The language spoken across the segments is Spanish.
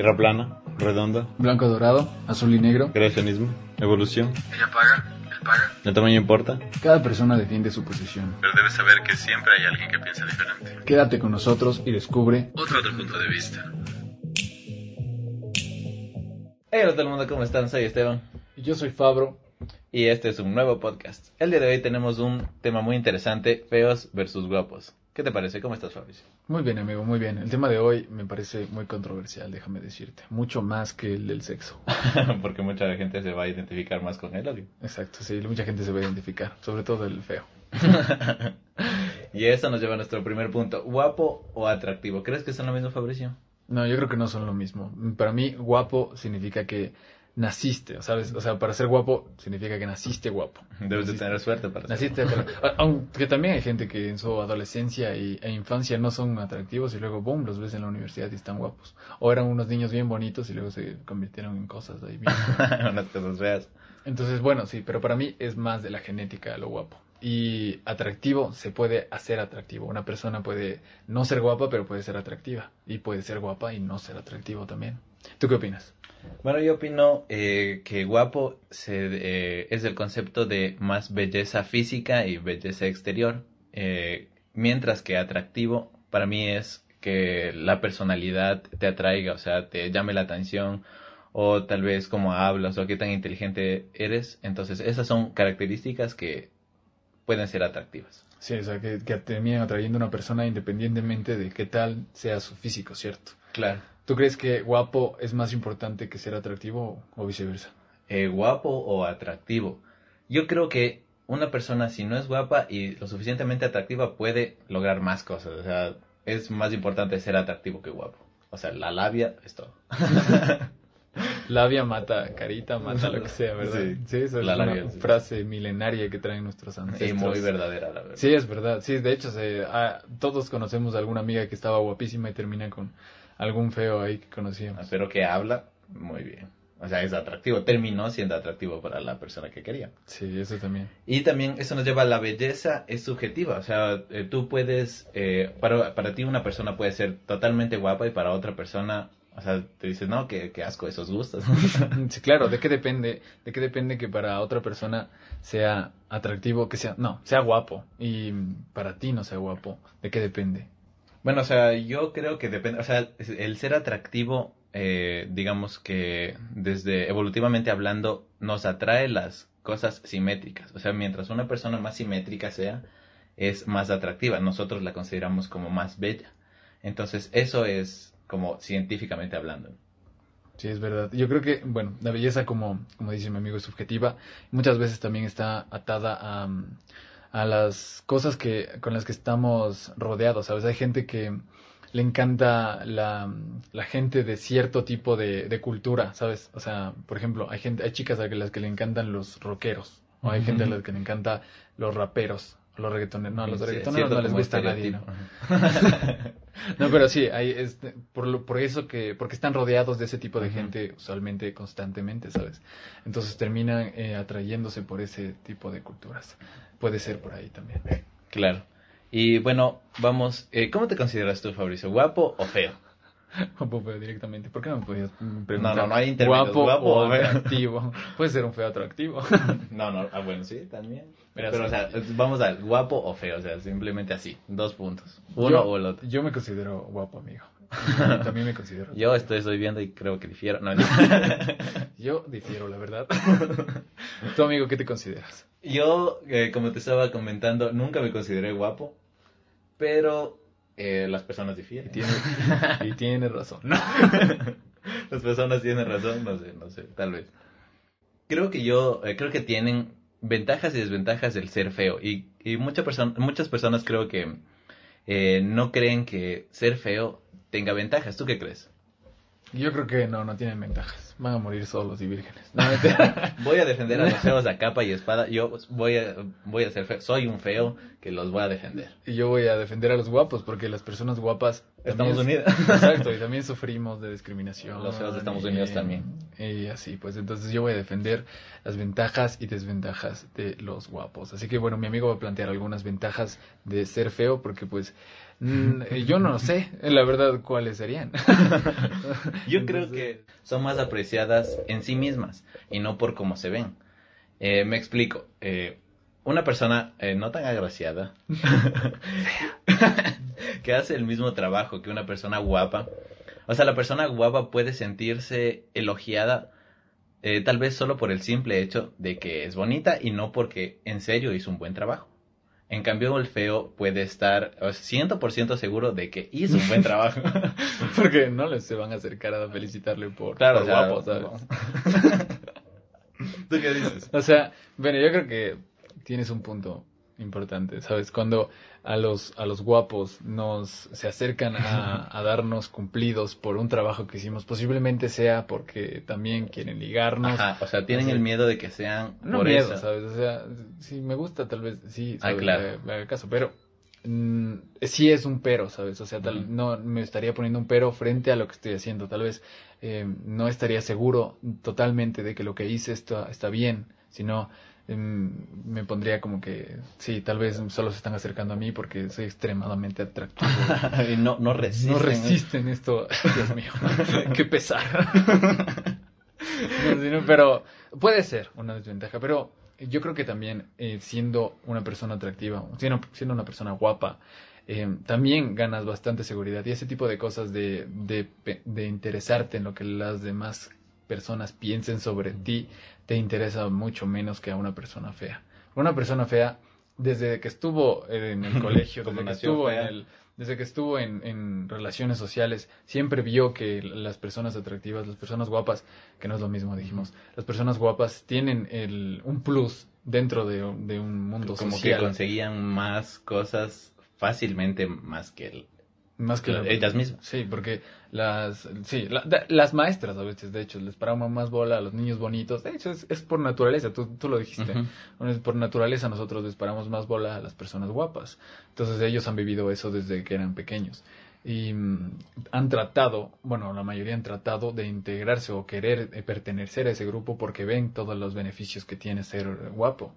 Tierra plana, redonda, Blanco dorado, azul y negro. creacionismo, evolución, Ella paga, él paga. el tamaño importa. Cada persona defiende su posición. Pero debes saber que siempre hay alguien que piensa diferente. Quédate con nosotros y descubre Otro otro punto de vista. Hey, hola todo el mundo, ¿cómo están? Soy Esteban Yo soy Fabro. y este es un nuevo podcast. El día de hoy tenemos un tema muy interesante, feos versus guapos. ¿Qué te parece? ¿Cómo estás, Fabricio? Muy bien, amigo, muy bien. El tema de hoy me parece muy controversial, déjame decirte. Mucho más que el del sexo. Porque mucha gente se va a identificar más con él, obvio. Exacto, sí, mucha gente se va a identificar, sobre todo el feo. Y eso nos lleva a nuestro primer punto. ¿Guapo o atractivo? ¿Crees que son lo mismo, Fabricio? No, yo creo que no son lo mismo. Para mí, guapo significa que naciste, ¿sabes? O sea, para ser guapo significa que naciste guapo. Debes de tener suerte para ser. Naciste, pero- a- aunque también hay gente que en su adolescencia y, e infancia no son atractivos y luego, boom, los ves en la universidad y están guapos. O eran unos niños bien bonitos y luego se convirtieron en cosas ahí bien. Unas cosas feas. Entonces, bueno, sí, pero para mí es más de la genética lo guapo. Y atractivo se puede hacer atractivo. Una persona puede no ser guapa, pero puede ser atractiva. Y puede ser guapa y no ser atractivo también. ¿Tú qué opinas? Bueno, yo opino eh, que guapo se, eh, es el concepto de más belleza física y belleza exterior, eh, mientras que atractivo para mí es que la personalidad te atraiga, o sea, te llame la atención, o tal vez cómo hablas o qué tan inteligente eres. Entonces, esas son características que pueden ser atractivas. Sí, o sea, que, que terminan atrayendo a una persona independientemente de qué tal sea su físico, ¿cierto? Claro. ¿Tú crees que guapo es más importante que ser atractivo o viceversa? eh, guapo o atractivo. Yo creo que una persona si no es guapa y lo suficientemente atractiva puede lograr más cosas. O sea, es más importante ser atractivo que guapo. O sea, la labia es todo. Labia mata carita, mata lo que sea, ¿verdad? Sí, esa la es una sí. frase milenaria que traen nuestros ancestros. muy verdadera, la verdad. Sí, es verdad. Sí, de hecho, se, ah, todos conocemos a alguna amiga que estaba guapísima y termina con algún feo ahí que conocíamos. Pero que habla muy bien. O sea, es atractivo. Terminó siendo atractivo para la persona que quería. Sí, eso también. Y también eso nos lleva a la belleza es subjetiva, o sea, eh, tú puedes, eh, para, para ti una persona puede ser totalmente guapa y para otra persona, o sea, te dices, no, qué, qué asco esos gustos. Sí, claro, ¿de qué depende? ¿De qué depende que para otra persona sea atractivo, que sea, no, sea guapo y para ti no sea guapo? ¿De qué depende? Bueno, o sea, yo creo que depende, o sea, el ser atractivo, eh, digamos que desde evolutivamente hablando, nos atrae las cosas simétricas, o sea, mientras una persona más simétrica sea, es más atractiva, nosotros la consideramos como más bella. Entonces, eso es como científicamente hablando. Sí, es verdad. Yo creo que, bueno, la belleza, como, como dice mi amigo, es subjetiva. Muchas veces también está atada a, mm, a las cosas que, con las que estamos rodeados, ¿sabes? Hay gente que le encanta la, la gente de cierto tipo de, de cultura, ¿sabes? O sea, por ejemplo, hay gente, hay chicas a las que le encantan los rockeros, o hay gente a las que le encanta los raperos, los reggaetoneros. No, los Sí, reggaetoneros no les gusta a nadie, ¿no? No, pero sí, hay este, por, lo- por eso que, porque están rodeados de ese tipo de gente usualmente, constantemente, ¿sabes? Entonces terminan eh, atrayéndose por ese tipo de culturas. Puede ser por ahí también. Claro. Y bueno, vamos, eh, ¿cómo te consideras tú, Fabricio? ¿Guapo o feo? Guapo feo directamente. ¿Por qué no me podías mm, No, preguntar? no, no hay intermedios. Guapo, ¿Guapo o o atractivo. Puede ser un feo atractivo. No, no, ah, bueno, sí, también. Pero, sí. o sea, vamos al guapo o feo, o sea, simplemente así, dos puntos. Uno yo, o el otro. Yo me considero guapo, amigo. También me considero. Yo estoy, estoy viendo y creo que difiero. No, no. Yo difiero, la verdad. ¿Tú, amigo, qué te consideras? Yo, eh, como te estaba comentando, nunca me consideré guapo, pero eh, las personas Y difieren. tiene, y tiene razón. Las personas tienen razón, no sé, no sé, tal vez. Creo que yo, eh, creo que tienen ventajas y desventajas del ser feo. Y, y mucha perso- muchas personas creo que eh, no creen que ser feo tenga ventajas. ¿Tú qué crees? Yo creo que no, no tienen ventajas. Van a morir solos y vírgenes. No. Voy a defender a los feos a capa y espada. Yo voy a, voy a ser feo. Soy un feo que los voy a defender. y yo voy a defender a los guapos porque las personas guapas... Estamos unidas. Exacto, y también sufrimos de discriminación. Los feos estamos y- unidos también. Y así, pues entonces yo voy a defender las ventajas y desventajas de los guapos. Así que bueno, mi amigo va a plantear algunas ventajas de ser feo porque pues yo no sé, la verdad, cuáles serían. Yo creo que son más apreciadas en sí mismas y no por cómo se ven. Eh, me explico. eh, una persona eh, no tan agraciada que hace el mismo trabajo que una persona guapa. O sea, la persona guapa puede sentirse elogiada eh, tal vez solo por el simple hecho de que es bonita y no porque en serio hizo un buen trabajo. En cambio, el feo puede estar o sea, 100% seguro de que hizo un buen trabajo. Porque no les se van a acercar a felicitarle por, Claro, por o sea, guapo, ¿sabes? ¿Tú qué dices? O sea, bueno, yo creo que tienes un punto importante, ¿sabes? Cuando a los, a los guapos nos se acercan a, a darnos cumplidos por un trabajo que hicimos, posiblemente sea porque también quieren ligarnos. Ajá, o sea, tienen el miedo de que sean No por miedo, eso. ¿sabes? O sea, si me gusta, tal vez sí, Ah, claro. Le haga caso, pero mm, sí es un pero, ¿sabes? O sea, tal, no me estaría poniendo un pero frente a lo que estoy haciendo. Tal vez eh, no estaría seguro totalmente de que lo que hice está, está bien, sino me pondría como que sí, tal vez solo se están acercando a mí porque soy extremadamente atractivo. Y no, no resisten. No resisten esto. Dios mío, qué pesar. No, sino- pero puede ser una desventaja, pero yo creo que también eh, siendo una persona atractiva, siendo, siendo una persona guapa, eh, también ganas bastante seguridad y ese tipo de cosas de, de, de interesarte en lo que las demás personas piensen sobre ti te interesa mucho menos que a una persona fea. Una persona fea, desde que estuvo en el colegio, Como desde que estuvo en el, desde que estuvo en, en relaciones sociales, siempre vio que las personas atractivas, las personas guapas, que no es lo mismo, dijimos, las personas guapas tienen el, un plus dentro de, un- de un mundo Como que social. conseguían más cosas fácilmente más que el- Más que la- ellas mismas. Sí, porque las, sí, la- las maestras a veces, de hecho, les paraban más bola a los niños bonitos. De hecho, es, es por naturaleza, tú, tú lo dijiste. Por naturaleza nosotros les paramos más bola a las personas guapas. Entonces ellos han vivido eso desde que eran pequeños. Y mm, han tratado, bueno, la mayoría han tratado de integrarse o querer eh, pertenecer a ese grupo porque ven todos los beneficios que tiene ser guapo.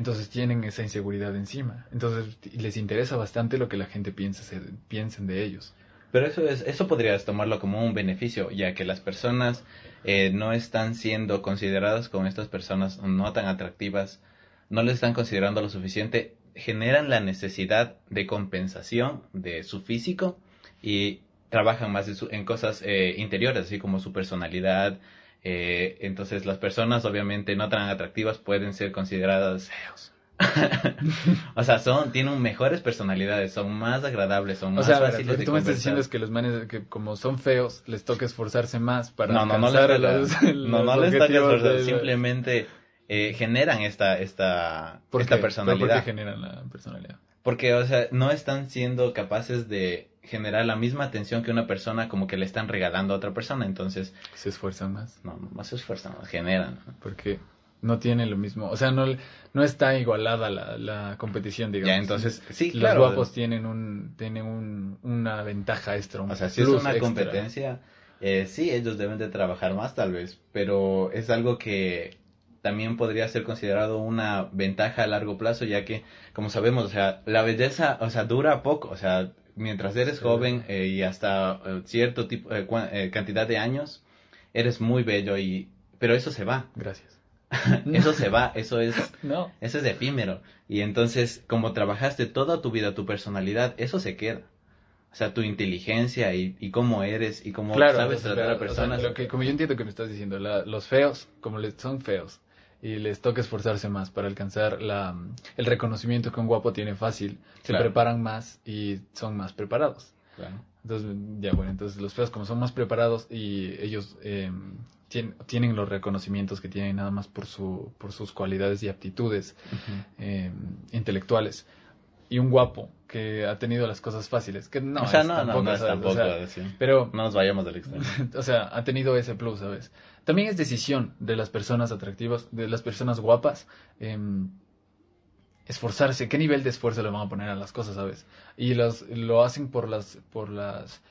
Entonces tienen esa inseguridad encima. Entonces les interesa bastante lo que la gente piensa, se- piensen de ellos. Pero eso es, eso podrías tomarlo como un beneficio, ya que las personas eh, no están siendo consideradas como estas personas no tan atractivas, no les están considerando lo suficiente, generan la necesidad de compensación de su físico y trabajan más en, su- en cosas eh, interiores, así como su personalidad. Eh, entonces las personas obviamente no tan atractivas pueden ser consideradas feos. o sea, son, tienen mejores personalidades, son más agradables, son O más sea, a ver, fáciles lo que de tú me estás diciendo es que los manes, que como son feos, les toca esforzarse más para no, no, no les toca, los- no, no los les toca esforzar, de- simplemente eh, generan esta, esta, ¿Por esta qué? ¿Pero personalidad. ¿Por qué generan la personalidad? Porque, o sea, no están siendo capaces de generar la misma atención que una persona como que le están regalando a otra persona, entonces, Se esfuerzan más. no, no se esfuerzan, generan. Porque no tienen lo mismo. O sea, no, no está igualada la, la competición, digamos. Ya, entonces, sí, Los claro. guapos tienen, un, tienen un, una ventaja extra. un O sea, si es una extra. competencia, eh, sí, ellos deben de trabajar más tal vez, pero es algo que también podría ser considerado una ventaja a largo plazo, ya que, como sabemos, o sea, la belleza, o sea, dura poco, o sea, mientras eres Sí. joven eh, y hasta eh, cierto tipo, eh, eh, cantidad de años, eres muy bello y, pero eso se va, Gracias. eso se va, eso es, No. eso es efímero. Y entonces, como trabajaste toda tu vida, tu personalidad, eso se queda. O sea, tu inteligencia y, y cómo eres y cómo Claro, sabes o sea, tratar a o sea, personas. lo que, como yo entiendo que me estás diciendo, la- los feos, como les, son feos, y les toca esforzarse más para alcanzar la, el reconocimiento que un guapo tiene fácil, se Claro. preparan más y son más preparados. Claro. Entonces, ya bueno, entonces los feos como son más preparados y ellos eh, tien- tienen los reconocimientos que tienen nada más por, su, por sus cualidades y aptitudes eh, intelectuales. Y un guapo que ha tenido las cosas fáciles, que no o sea, es no, no, tampoco, no es ¿sabes? O tampoco sea, pero No nos vayamos del extremo. o sea, ha tenido ese plus, ¿sabes? También es decisión de las personas atractivas, de las personas guapas, em, esforzarse. ¿Qué nivel de esfuerzo le van a poner a las cosas, ¿sabes? Y los, lo hacen por las, por las,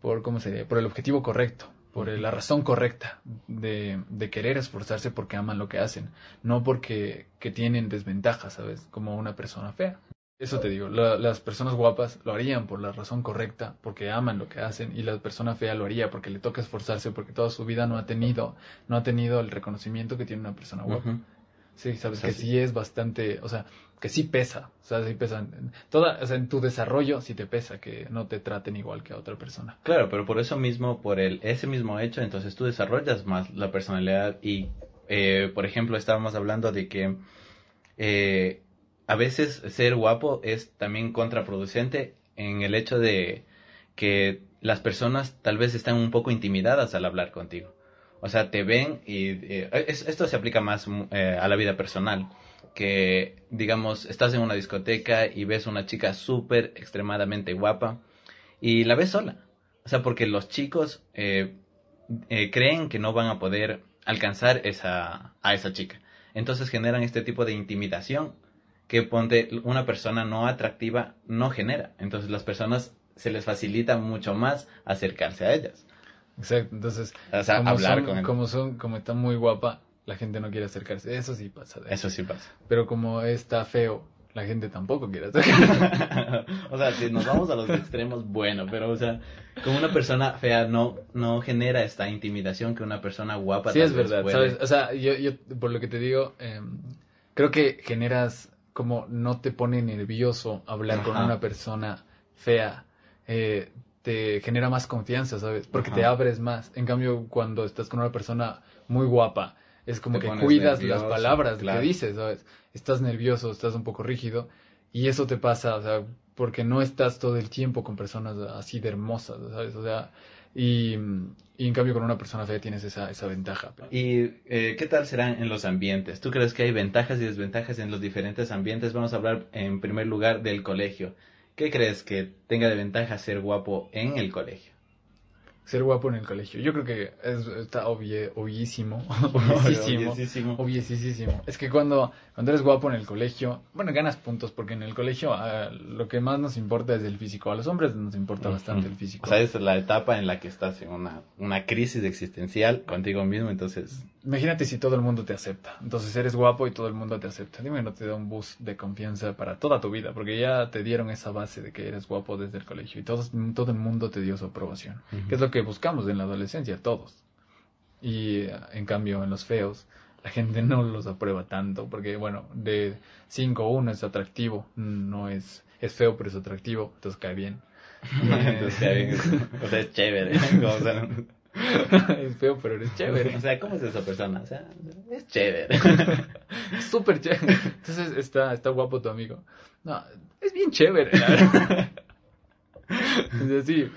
por, ¿cómo se diría? Por el objetivo correcto, por la razón correcta de, de querer esforzarse porque aman lo que hacen, no porque que tienen desventajas, ¿sabes? Como una persona fea. Eso te digo, la- las personas guapas lo harían por la razón correcta, porque aman lo que hacen, y la persona fea lo haría porque le toca esforzarse, porque toda su vida no ha tenido, no ha tenido el reconocimiento que tiene una persona guapa. Ujú. Sí, sabes O sea, que sí. sí es bastante, o sea, que sí pesa, o sea, sí pesa. Toda, o sea, en tu desarrollo sí te pesa que no te traten igual que a otra persona. Claro, pero por eso mismo, por el, ese mismo hecho, entonces tú desarrollas más la personalidad y, eh, por ejemplo, estábamos hablando de que eh, a veces ser guapo es también contraproducente en el hecho de que las personas tal vez están un poco intimidadas al hablar contigo. O sea, te ven y eh, es- esto se aplica más mm, eh, a la vida personal. Que, digamos, estás en una discoteca y ves una chica súper extremadamente guapa y la ves sola. O sea, porque los chicos eh, creen que no van a poder alcanzar esa, a esa chica. Entonces generan este tipo de intimidación que ponte una persona no atractiva no genera. Entonces las personas se les facilita mucho más acercarse a ellas. Exacto, entonces, O sea, como, hablar son, con como son, como está muy guapa, la gente no quiere acercarse. Eso sí pasa. de- Eso sí pasa. Pero como está feo, la gente tampoco quiere acercarse. o sea, si nos vamos a los extremos, bueno, pero o sea, como una persona fea no, no genera esta intimidación que una persona guapa Sí, es verdad, puede. ¿sabes? O sea, yo, yo, por lo que te digo, em, creo que generas como no te pone nervioso hablar con una persona fea. eh, te genera más confianza, ¿sabes? Porque Ajá. te abres más. En cambio, cuando estás con una persona muy guapa, es como Te que cuidas nervioso, las palabras claro. que dices, ¿sabes? Estás nervioso, estás un poco rígido. Y eso te pasa, o sea, porque no estás todo el tiempo con personas así de hermosas, ¿sabes? O sea, y, en cambio con una persona fea tienes esa, esa ventaja. ¿Y eh, qué tal serán en los ambientes? ¿Tú crees que hay ventajas y desventajas en los diferentes ambientes? Vamos a hablar en primer lugar del colegio. ¿Qué crees que tenga de ventaja ser guapo en el colegio? Ser guapo en el colegio. Yo creo que es, está obvie, obvísimo. obviesísimo. Obviesísimo. Obviesísimo. Es que cuando, cuando eres guapo en el colegio, bueno, ganas puntos porque en el colegio ah, lo que más nos importa es el físico. A los hombres nos importa bastante el físico. O sea, es la etapa en la que estás en una, una crisis existencial contigo mismo, entonces... Imagínate si todo el mundo te acepta. Entonces eres guapo y todo el mundo te acepta. Dime, no te da un boost de confianza para toda tu vida, porque ya te dieron esa base de que eres guapo desde el colegio y todos, todo el mundo te dio su aprobación. Que es lo que buscamos en la adolescencia, todos. Y en cambio, en los feos, la gente no los aprueba tanto, porque bueno, de 5 uno es atractivo, no es, es feo, pero es atractivo, entonces cae bien. Entonces, o sea, es chévere. O sea, es feo, pero eres chévere. o sea, ¿cómo es esa persona? O sea, es chévere. Súper chévere. Entonces está, está guapo tu amigo. No, es bien chévere. la verdad. Es decir,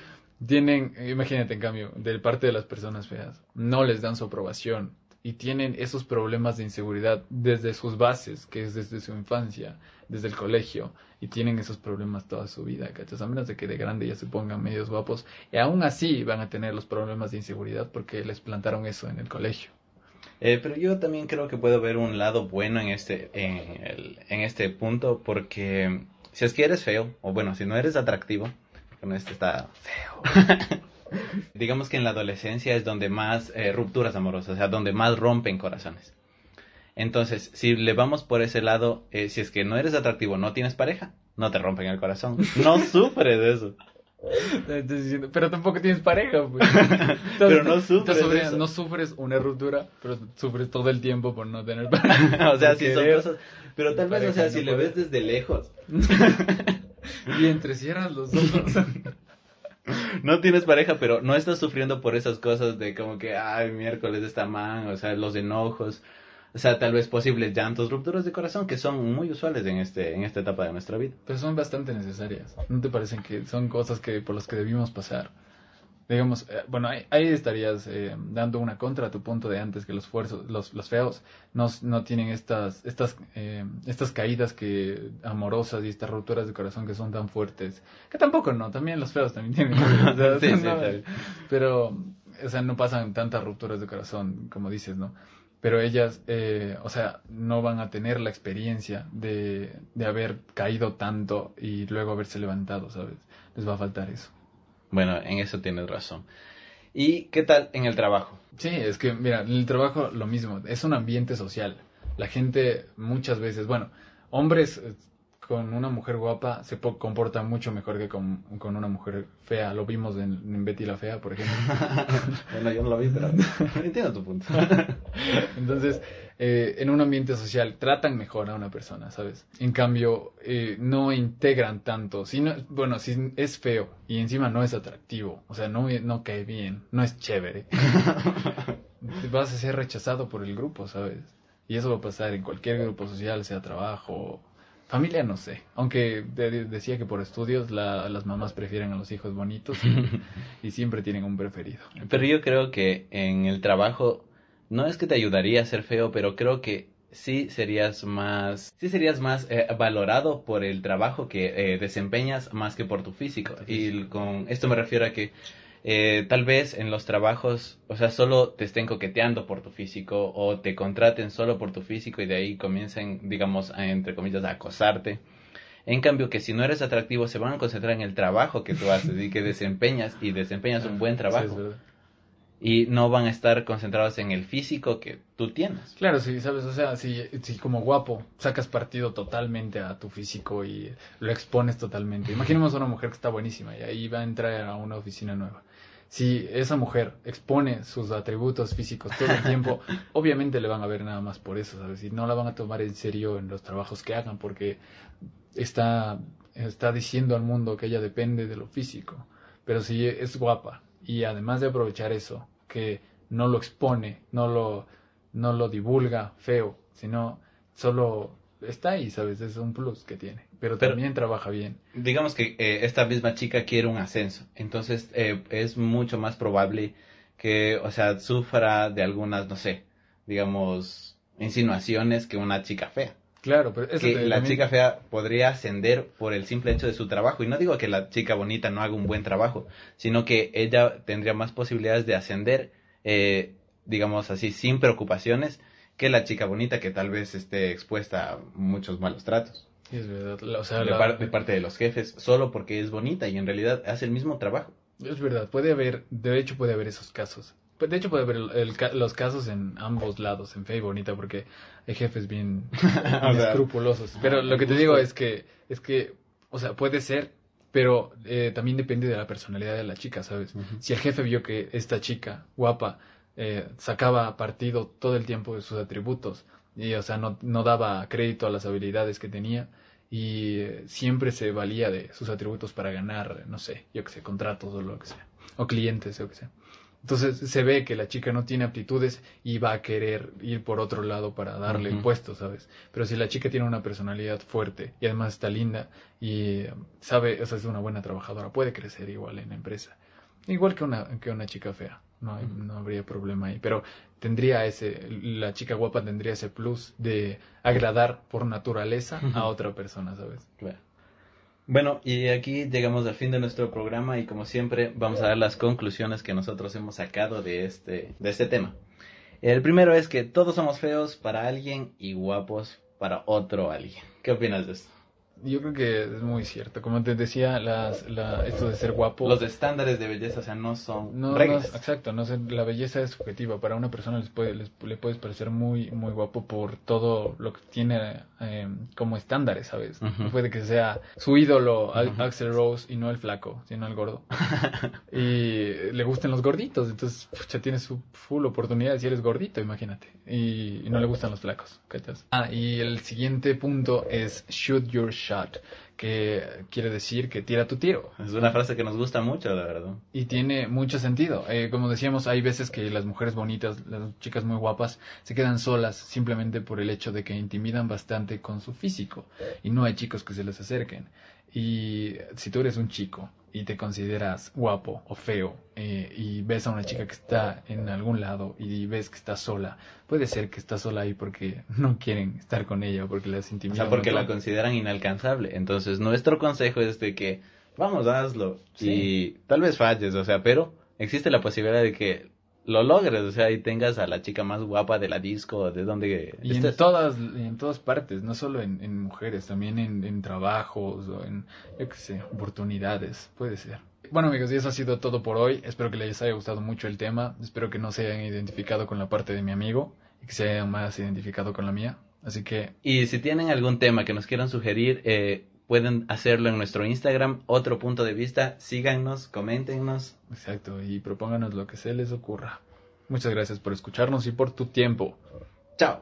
tienen, imagínate en cambio, de parte de las personas feas, no les dan su aprobación y tienen esos problemas de inseguridad desde sus bases, que es desde su infancia, desde el colegio, y tienen esos problemas toda su vida, ¿cachas? A menos de que de grande ya se pongan medios guapos, y aún así van a tener los problemas de inseguridad porque les plantaron eso en el colegio. Eh, pero yo también creo que puedo ver un lado bueno en este, en, el- en este punto, porque si es que eres feo, o bueno, si no eres atractivo, bueno, este está feo. Digamos que en la adolescencia es donde más eh, rupturas amorosas, o sea, donde más rompen corazones. Entonces, si le vamos por ese lado, eh, si es que no eres atractivo, no tienes pareja, no te rompen el corazón. No sufres de eso. Pero tampoco tienes pareja, pues. Pero no sufres. No sufres una ruptura, pero sufres todo el tiempo por no tener pareja. o sea, sí son cosas. Pero tal vez, o sea, si no le puede. ves desde lejos, Y entrecierras los ojos. no tienes pareja, pero no estás sufriendo por esas cosas de como que, ay, miércoles esta man, o sea, los enojos, o sea, tal vez posibles llantos, rupturas de corazón, que son muy usuales en este en esta etapa de nuestra vida. Pero son bastante necesarias. ¿No te parecen que son cosas que por las que debimos pasar? Digamos, eh, bueno, ahí, ahí estarías eh, dando una contra a tu punto de antes, que los fuerzos, los, los feos no, no tienen estas, estas, eh, estas caídas que amorosas y estas rupturas de corazón que son tan fuertes. Que tampoco no, también los feos también tienen. o sea, Sí, sí, no, pero, o sea, no pasan tantas rupturas de corazón, como dices, ¿no? Pero ellas, eh, o sea, no van a tener la experiencia de, de haber caído tanto y luego haberse levantado, ¿sabes? Les va a faltar eso. Bueno, en eso tienes razón. ¿Y qué tal en el trabajo? Sí, es que, mira, en el trabajo lo mismo, es un ambiente social. La gente muchas veces, bueno, hombres, eh, con una mujer guapa se po- comporta mucho mejor que con, con una mujer fea. Lo vimos en, en Betty la Fea, por ejemplo. bueno, yo no lo vi, pero entiendo tu punto. Entonces, eh, en un ambiente social tratan mejor a una persona, ¿sabes? En cambio, eh, no integran tanto. Si no, bueno, si es feo y encima no es atractivo, o sea, no, no cae bien, no es chévere, vas a ser rechazado por el grupo, ¿sabes? Y eso va a pasar en cualquier grupo social, sea trabajo, familia, no sé. Aunque de- de- decía que por estudios la- las mamás prefieren a los hijos bonitos y, y siempre tienen un preferido. Pero yo creo que en el trabajo no es que te ayudaría a ser feo, pero creo que sí serías más, sí serías más eh, valorado por el trabajo que eh, desempeñas más que por tu físico. Y con esto me refiero a que eh, tal vez en los trabajos, o sea, solo te estén coqueteando por tu físico o te contraten solo por tu físico y de ahí comiencen, digamos, a, entre comillas, a acosarte. En cambio, que si no eres atractivo, se van a concentrar en el trabajo que tú haces y que desempeñas y desempeñas un buen Sí, es trabajo y no van a estar concentrados en el físico que tú tienes. Claro, sí, sabes, o sea, si, si como guapo sacas partido totalmente a tu físico y lo expones totalmente. Imaginemos a una mujer que está buenísima y ahí va a entrar a una oficina nueva. Si esa mujer expone sus atributos físicos todo el tiempo, obviamente le van a ver nada más por eso, ¿sabes? Y no la van a tomar en serio en los trabajos que hagan porque está, está diciendo al mundo que ella depende de lo físico. Pero si es guapa y además de aprovechar eso, que no lo expone, no lo, no lo divulga feo, sino solo está ahí, ¿sabes? Es un plus que tiene. Pero, Pero- también trabaja bien. Digamos que eh, esta misma chica quiere un ascenso, entonces eh, es mucho más probable que, o sea, sufra de algunas, no sé, digamos, insinuaciones que una chica fea. Claro, pero eso que te- la también- chica fea podría ascender por el simple hecho de su trabajo. Y no digo que la chica bonita no haga un buen trabajo, sino que ella tendría más posibilidades de ascender, eh, digamos así, sin preocupaciones, que la chica bonita que tal vez esté expuesta a muchos malos tratos. Es verdad. O sea, de, la- par- de parte de los jefes, solo porque es bonita y en realidad hace el mismo trabajo. Es verdad, puede haber, de hecho puede haber esos casos. Pues, De hecho puede haber el- el ca- los casos en ambos lados, en fea y bonita, porque hay jefes bien, bien sea, escrupulosos. Pero lo que te digo es que, es que, o sea, puede ser, pero eh, también depende de la personalidad de la chica, ¿sabes? Si el jefe vio que esta chica guapa eh, sacaba partido todo el tiempo de sus atributos y, o sea, no, no daba crédito a las habilidades que tenía y eh, siempre se valía de sus atributos para ganar, no sé, yo que sé, contratos o lo que sea, o clientes o que sea. Entonces se ve que la chica no tiene aptitudes y va a querer ir por otro lado para darle Ujú. el puesto, ¿sabes? Pero si la chica tiene una personalidad fuerte y además está linda y eh, sabe, o sea, es una buena trabajadora, puede crecer igual en la empresa. Igual que una, que una chica fea, no, hay- no habría problema ahí. Pero tendría ese, la chica guapa tendría ese plus de agradar por naturaleza a otra persona, ¿sabes? Claro. Bueno, y aquí llegamos al fin de nuestro programa y como siempre vamos a dar las conclusiones que nosotros hemos sacado de este, de este tema. El primero es que todos somos feos para alguien y guapos para otro alguien. ¿Qué opinas de esto? Yo creo que es muy cierto. Como te decía, las, la, esto de ser guapo... Los estándares de belleza, o sea, no son No, no, exacto, no sé, la belleza es subjetiva. Para una persona les puede, les- le puedes parecer muy, muy guapo por todo lo que tiene eh, como estándares, ¿sabes? Puede que sea su ídolo Ujú. Axel Rose y no el flaco, sino el gordo. y le gustan los gorditos, entonces pucha, tienes su full oportunidad si eres gordito, imagínate. Y, y no le gustan los flacos, ¿cachas? Ah, y el siguiente punto es shoot your shot, que quiere decir que tira tu tiro. Es una frase que nos gusta mucho, la verdad. Y tiene mucho sentido. Eh, como decíamos, hay veces que las mujeres bonitas, las chicas muy guapas, se quedan solas simplemente por el hecho de que intimidan bastante con su físico. Y no hay chicos que se les acerquen. Y si tú eres un chico y te consideras guapo o feo eh, y ves a una chica que está en algún lado y ves que está sola, puede ser que está sola ahí porque no quieren estar con ella o porque las O intimidan. sea, un porque la consideran inalcanzable. Entonces, nuestro consejo es de que, vamos, hazlo. Sí. Y tal vez falles, o sea, pero existe la posibilidad de que lo logres, o sea, y tengas a la chica más guapa de la disco, de donde Y en estés. todas, y en todas partes, no solo en, en mujeres, también en, en trabajos o en, yo qué sé, oportunidades, puede ser. Bueno amigos, y eso ha sido todo por hoy. Espero que les haya gustado mucho el tema. Espero que no se hayan identificado con la parte de mi amigo y que se hayan más identificado con la mía. Así que, Y si tienen algún tema que nos quieran sugerir, eh, pueden hacerlo en nuestro Instagram, otro punto de vista. Síganos, coméntenos. exacto, y propónganos lo que se les ocurra. Muchas gracias por escucharnos y por tu tiempo. Chao.